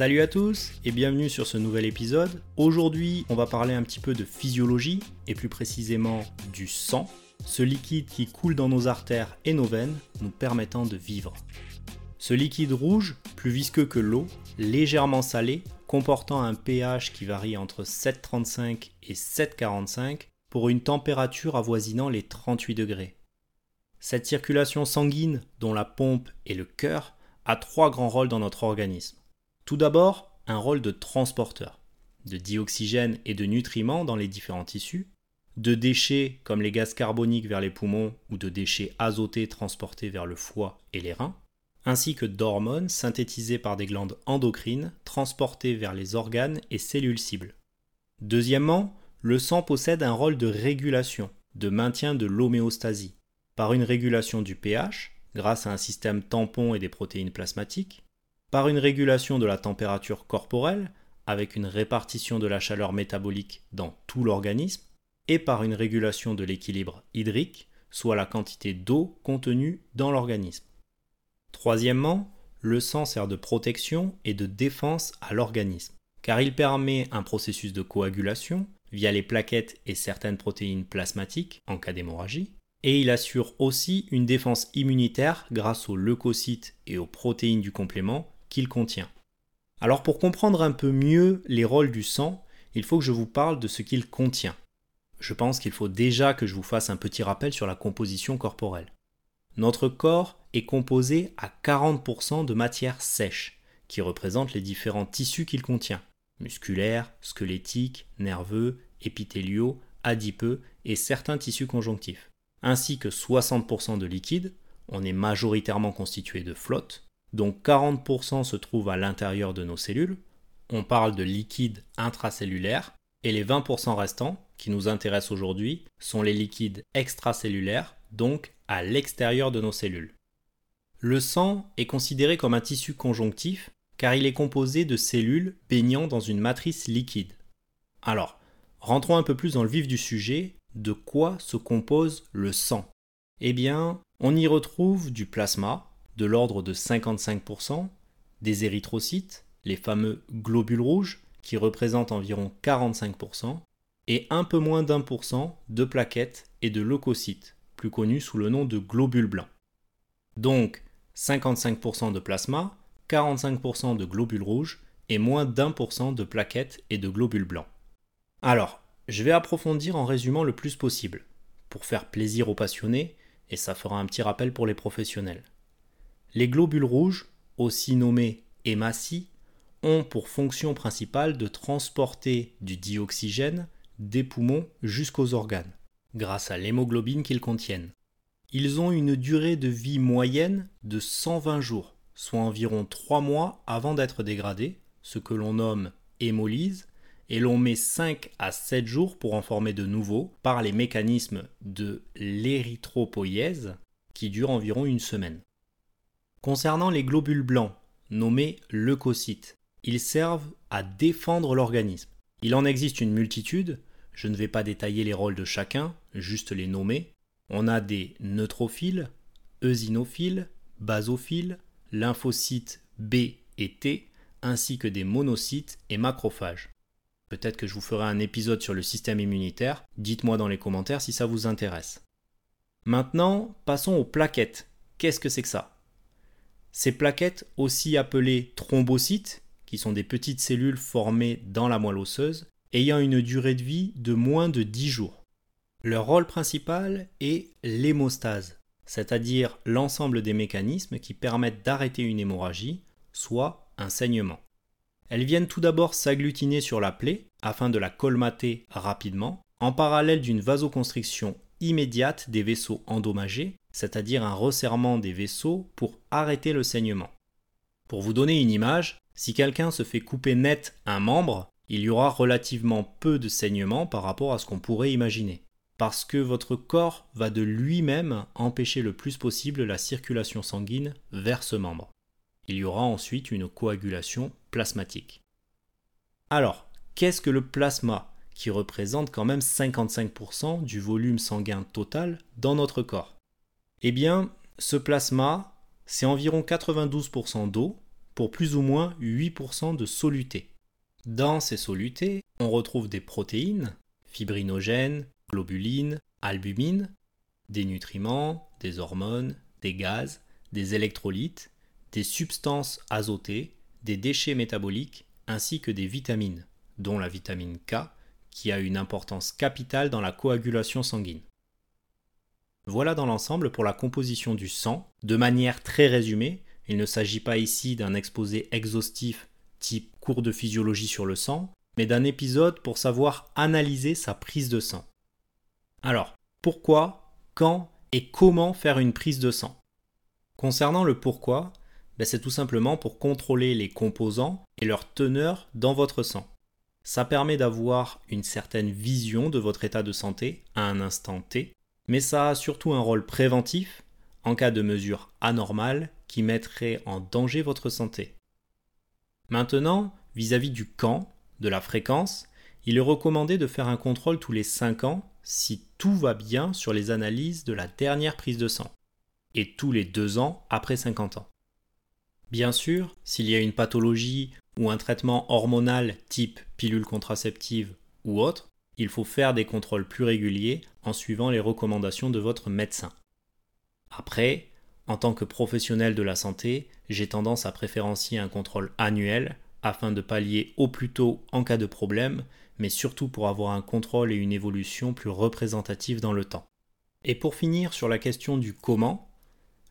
Salut à tous et bienvenue sur ce nouvel épisode. Aujourd'hui, on va parler un petit peu de physiologie et plus précisément du sang, ce liquide qui coule dans nos artères et nos veines, nous permettant de vivre. Ce liquide rouge, plus visqueux que l'eau, légèrement salé, comportant un pH qui varie entre 7,35 et 7,45 pour une température avoisinant les 38 degrés. Cette circulation sanguine, dont la pompe est le cœur, a trois grands rôles dans notre organisme. Tout d'abord, un rôle de transporteur, de dioxygène et de nutriments dans les différents tissus, de déchets comme les gaz carboniques vers les poumons ou de déchets azotés transportés vers le foie et les reins, ainsi que d'hormones synthétisées par des glandes endocrines transportées vers les organes et cellules cibles. Deuxièmement, le sang possède un rôle de régulation, de maintien de l'homéostasie, par une régulation du pH, grâce à un système tampon et des protéines plasmatiques, par une régulation de la température corporelle, avec une répartition de la chaleur métabolique dans tout l'organisme, et par une régulation de l'équilibre hydrique, soit la quantité d'eau contenue dans l'organisme. Troisièmement, le sang sert de protection et de défense à l'organisme, car il permet un processus de coagulation via les plaquettes et certaines protéines plasmatiques en cas d'hémorragie, et il assure aussi une défense immunitaire grâce aux leucocytes et aux protéines du complément qu'il contient. Alors pour comprendre un peu mieux les rôles du sang, il faut que je vous parle de ce qu'il contient. Je pense qu'il faut déjà que je vous fasse un petit rappel sur la composition corporelle. Notre corps est composé à 40% de matière sèche, qui représente les différents tissus qu'il contient musculaires, squelettiques, nerveux, épithéliaux, adipeux et certains tissus conjonctifs, ainsi que 60% de liquide, on est majoritairement constitué de flotte, dont 40% se trouvent à l'intérieur de nos cellules. On parle de liquide intracellulaire et les 20% restants, qui nous intéressent aujourd'hui, sont les liquides extracellulaires, donc à l'extérieur de nos cellules. Le sang est considéré comme un tissu conjonctif car il est composé de cellules baignant dans une matrice liquide. Alors, rentrons un peu plus dans le vif du sujet, de quoi se compose le sang? Eh bien, on y retrouve du plasma, de l'ordre de 55%, des érythrocytes, les fameux globules rouges, qui représentent environ 45%, et un peu moins d'un pour de plaquettes et de leucocytes, plus connus sous le nom de globules blancs. Donc 55% de plasma, 45% de globules rouges et moins d'un pour de plaquettes et de globules blancs. Alors, je vais approfondir en résumant le plus possible, pour faire plaisir aux passionnés, et ça fera un petit rappel pour les professionnels. Les globules rouges, aussi nommés hématies, ont pour fonction principale de transporter du dioxygène des poumons jusqu'aux organes, grâce à l'hémoglobine qu'ils contiennent. Ils ont une durée de vie moyenne de 120 jours, soit environ 3 mois avant d'être dégradés, ce que l'on nomme hémolyse, et l'on met 5 à 7 jours pour en former de nouveaux par les mécanismes de l'érythropoïèse qui durent environ une semaine. Concernant les globules blancs, nommés leucocytes, ils servent à défendre l'organisme. Il en existe une multitude, je ne vais pas détailler les rôles de chacun, juste les nommer. On a des neutrophiles, eosinophiles, basophiles, lymphocytes B et T, ainsi que des monocytes et macrophages. Peut-être que je vous ferai un épisode sur le système immunitaire, dites-moi dans les commentaires si ça vous intéresse. Maintenant, passons aux plaquettes. Qu'est-ce que c'est que ça? Ces plaquettes, aussi appelées thrombocytes, qui sont des petites cellules formées dans la moelle osseuse, ayant une durée de vie de moins de 10 jours. Leur rôle principal est l'hémostase, c'est-à-dire l'ensemble des mécanismes qui permettent d'arrêter une hémorragie, soit un saignement. Elles viennent tout d'abord s'agglutiner sur la plaie afin de la colmater rapidement, en parallèle d'une vasoconstriction immédiate des vaisseaux endommagés c'est-à-dire un resserrement des vaisseaux pour arrêter le saignement. Pour vous donner une image, si quelqu'un se fait couper net un membre, il y aura relativement peu de saignement par rapport à ce qu'on pourrait imaginer, parce que votre corps va de lui-même empêcher le plus possible la circulation sanguine vers ce membre. Il y aura ensuite une coagulation plasmatique. Alors, qu'est-ce que le plasma, qui représente quand même 55% du volume sanguin total dans notre corps? Eh bien, ce plasma, c'est environ 92% d'eau, pour plus ou moins 8% de soluté. Dans ces solutés, on retrouve des protéines, fibrinogènes, globulines, albumines, des nutriments, des hormones, des gaz, des électrolytes, des substances azotées, des déchets métaboliques ainsi que des vitamines, dont la vitamine K, qui a une importance capitale dans la coagulation sanguine. Voilà dans l'ensemble pour la composition du sang. De manière très résumée, il ne s'agit pas ici d'un exposé exhaustif type cours de physiologie sur le sang, mais d'un épisode pour savoir analyser sa prise de sang. Alors, pourquoi, quand et comment faire une prise de sang? Concernant le pourquoi, ben, c'est tout simplement pour contrôler les composants et leur teneur dans votre sang. Ça permet d'avoir une certaine vision de votre état de santé à un instant T, mais ça a surtout un rôle préventif en cas de mesures anormales qui mettraient en danger votre santé. Maintenant, vis-à-vis du quand, de la fréquence, il est recommandé de faire un contrôle tous les 5 ans si tout va bien sur les analyses de la dernière prise de sang, et tous les 2 ans après 50 ans. Bien sûr, s'il y a une pathologie ou un traitement hormonal type pilule contraceptive ou autre, il faut faire des contrôles plus réguliers en suivant les recommandations de votre médecin. Après, en tant que professionnel de la santé, j'ai tendance à préférencier un contrôle annuel afin de pallier au plus tôt en cas de problème, mais surtout pour avoir un contrôle et une évolution plus représentative dans le temps. Et pour finir sur la question du comment,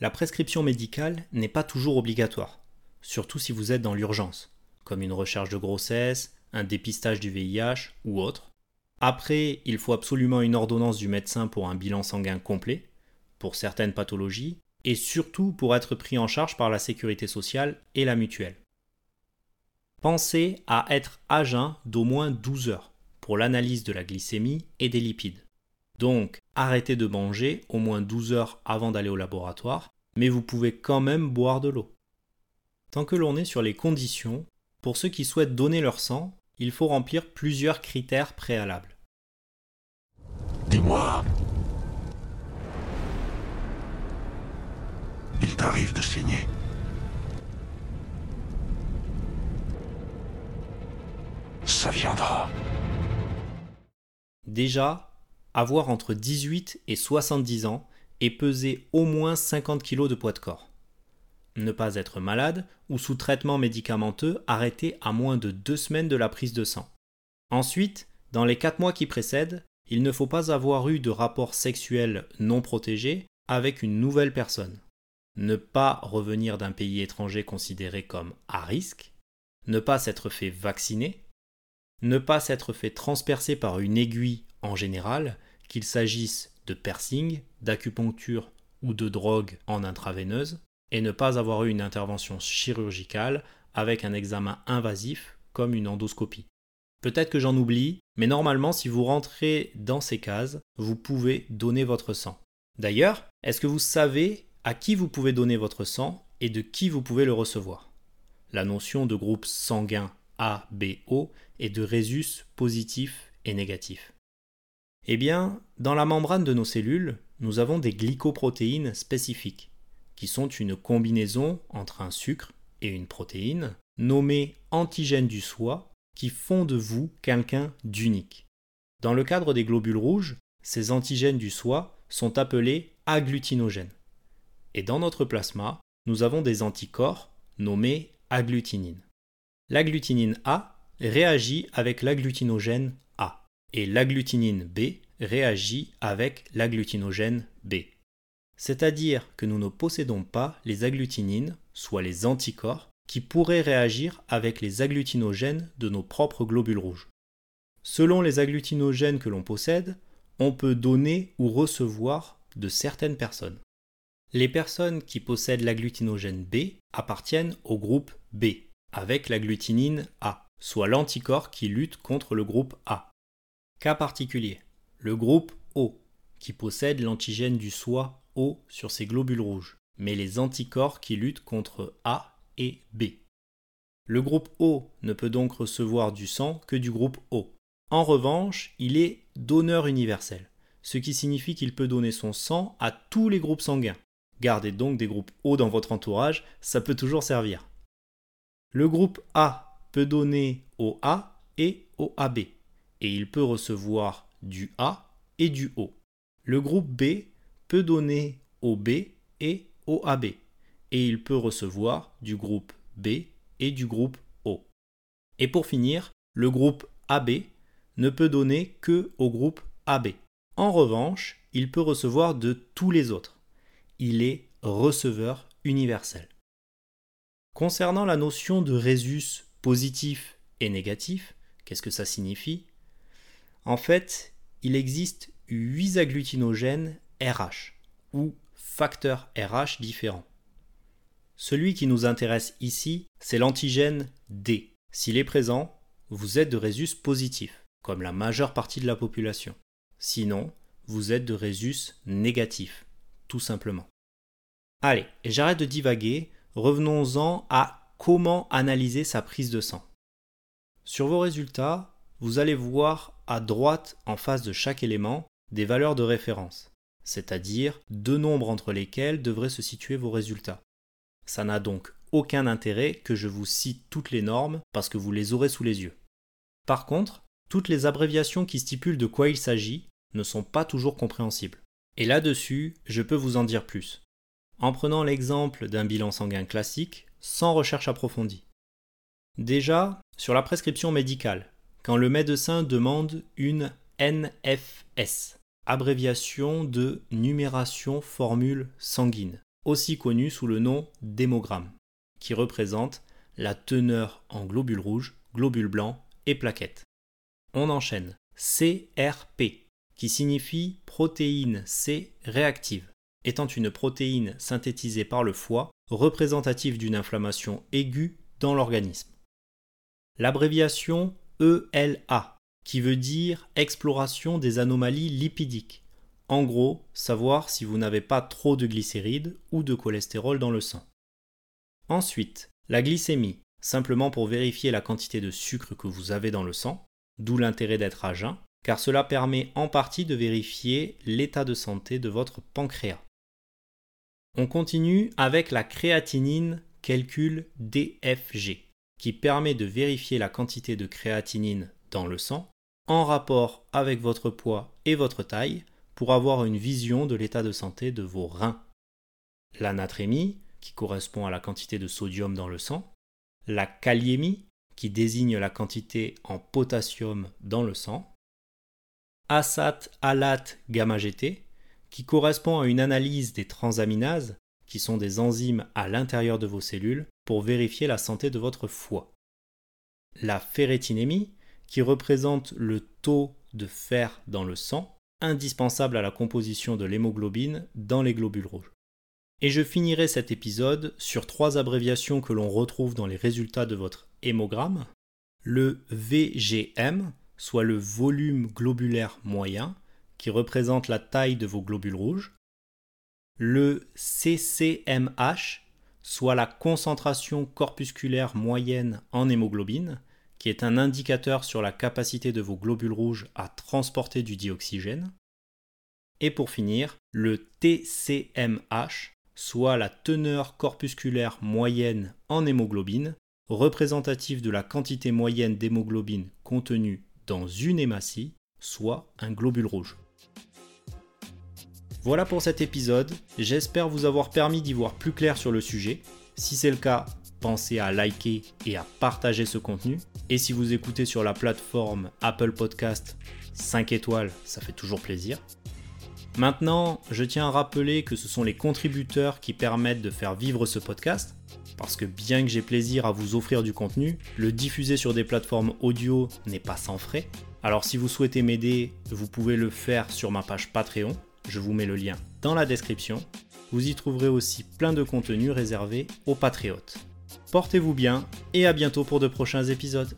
la prescription médicale n'est pas toujours obligatoire, surtout si vous êtes dans l'urgence, comme une recherche de grossesse, un dépistage du VIH ou autre. Après, il faut absolument une ordonnance du médecin pour un bilan sanguin complet, pour certaines pathologies, et surtout pour être pris en charge par la sécurité sociale et la mutuelle. Pensez à être à jeun d'au moins 12 heures pour l'analyse de la glycémie et des lipides. Donc, arrêtez de manger au moins 12 heures avant d'aller au laboratoire, mais vous pouvez quand même boire de l'eau. Tant que l'on est sur les conditions, pour ceux qui souhaitent donner leur sang, il faut remplir plusieurs critères préalables. Dis-moi. Il t'arrive de saigner. Ça viendra. Déjà, avoir entre 18 et 70 ans et peser au moins 50 kg de poids de corps. Ne pas être malade ou sous traitement médicamenteux arrêté à moins de 2 semaines de la prise de sang. Ensuite, dans les 4 mois qui précèdent, il ne faut pas avoir eu de rapport sexuel non protégé avec une nouvelle personne. Ne pas revenir d'un pays étranger considéré comme à risque. Ne pas s'être fait vacciner. Ne pas s'être fait transpercer par une aiguille en général qu'il s'agisse de piercing, d'acupuncture ou de drogue en intraveineuse, et ne pas avoir eu une intervention chirurgicale avec un examen invasif comme une endoscopie. Peut-être que j'en oublie, mais normalement si vous rentrez dans ces cases, vous pouvez donner votre sang. D'ailleurs, est-ce que vous savez à qui vous pouvez donner votre sang et de qui vous pouvez le recevoir? La notion de groupe sanguin A, B, O et de résus positif et négatif. Eh bien, dans la membrane de nos cellules, nous avons des glycoprotéines spécifiques, qui sont une combinaison entre un sucre et une protéine, nommée antigène du soi, qui font de vous quelqu'un d'unique. Dans le cadre des globules rouges, ces antigènes du soi sont appelés agglutinogènes. Et dans notre plasma, nous avons des anticorps nommés agglutinines. L'agglutinine A réagit avec l'agglutinogène et l'agglutinine B réagit avec l'agglutinogène B. C'est-à-dire que nous ne possédons pas les agglutinines, soit les anticorps, qui pourraient réagir avec les agglutinogènes de nos propres globules rouges. Selon les agglutinogènes que l'on possède, on peut donner ou recevoir de certaines personnes. Les personnes qui possèdent l'agglutinogène B appartiennent au groupe B, avec l'agglutinine A, soit l'anticorps qui lutte contre le groupe A. Cas particulier, le groupe O, qui possède l'antigène du soi Sur ses globules rouges, mais les anticorps qui luttent contre A et B. Le groupe O ne peut donc recevoir du sang que du groupe O. En revanche, il est donneur universel, ce qui signifie qu'il peut donner son sang à tous les groupes sanguins. Gardez donc des groupes O dans votre entourage, ça peut toujours servir. Le groupe A peut donner au A et au AB, et il peut recevoir du A et du O. Le groupe B peut donner au B et au AB, et il peut recevoir du groupe B et du groupe O. Et pour finir, le groupe AB ne peut donner que au groupe AB. En revanche, il peut recevoir de tous les autres. Il est receveur universel. Concernant la notion de résus positif et négatif, qu'est-ce que ça signifie? En fait, il existe 8 agglutinogènes RH ou facteurs RH différents. Celui qui nous intéresse ici, c'est l'antigène D. S'il est présent, vous êtes de résus positif, comme la majeure partie de la population. Sinon, vous êtes de résus négatif, tout simplement. Allez, j'arrête de divaguer, revenons-en à comment analyser sa prise de sang. Sur vos résultats, vous allez voir à droite en face de chaque élément des valeurs de référence, c'est-à-dire deux nombres entre lesquels devraient se situer vos résultats. Ça n'a donc aucun intérêt que je vous cite toutes les normes parce que vous les aurez sous les yeux. Par contre, toutes les abréviations qui stipulent de quoi il s'agit ne sont pas toujours compréhensibles. Et là-dessus, je peux vous en dire plus. En prenant l'exemple d'un bilan sanguin classique, sans recherche approfondie. Déjà, sur la prescription médicale, quand le médecin demande une NFS, abréviation de numération formule sanguine, aussi connue sous le nom d'hémogramme, qui représente la teneur en globules rouges, globules blancs et plaquettes. On enchaîne. CRP, qui signifie protéine C réactive, étant une protéine synthétisée par le foie, représentative d'une inflammation aiguë dans l'organisme. L'abréviation ELA, qui veut dire exploration des anomalies lipidiques. En gros, savoir si vous n'avez pas trop de glycérides ou de cholestérol dans le sang. Ensuite, la glycémie, simplement pour vérifier la quantité de sucre que vous avez dans le sang, d'où l'intérêt d'être à jeun, car cela permet en partie de vérifier l'état de santé de votre pancréas. On continue avec la créatinine calcul DFG qui permet de vérifier la quantité de créatinine dans le sang en rapport avec votre poids et votre taille pour avoir une vision de l'état de santé de vos reins. La natrémie, qui correspond à la quantité de sodium dans le sang, la kaliémie, qui désigne la quantité en potassium dans le sang, ASAT, ALAT, gamma GT, qui correspond à une analyse des transaminases, qui sont des enzymes à l'intérieur de vos cellules, pour vérifier la santé de votre foie. La ferritinémie, qui représente le taux de fer dans le sang, indispensable à la composition de l'hémoglobine dans les globules rouges. Et je finirai cet épisode sur trois abréviations que l'on retrouve dans les résultats de votre hémogramme. Le VGM, soit le volume globulaire moyen, qui représente la taille de vos globules rouges. Le CCMH, soit la concentration corpusculaire moyenne en hémoglobine, qui est un indicateur sur la capacité de vos globules rouges à transporter du dioxygène. Et pour finir, le TCMH, soit la teneur corpusculaire moyenne en hémoglobine, représentative de la quantité moyenne d'hémoglobine contenue dans une hématie, soit un globule rouge. Voilà pour cet épisode, j'espère vous avoir permis d'y voir plus clair sur le sujet. Si c'est le cas, pensez à liker et à partager ce contenu. Et si vous écoutez sur la plateforme Apple Podcast, 5 étoiles, ça fait toujours plaisir. Maintenant, je tiens à rappeler que ce sont les contributeurs qui permettent de faire vivre ce podcast, parce que bien que j'ai plaisir à vous offrir du contenu, le diffuser sur des plateformes audio n'est pas sans frais. Alors si vous souhaitez m'aider, vous pouvez le faire sur ma page Patreon je vous mets le lien dans la description. Vous y trouverez aussi plein de contenus réservés aux patriotes. Portez-vous bien et à bientôt pour de prochains épisodes.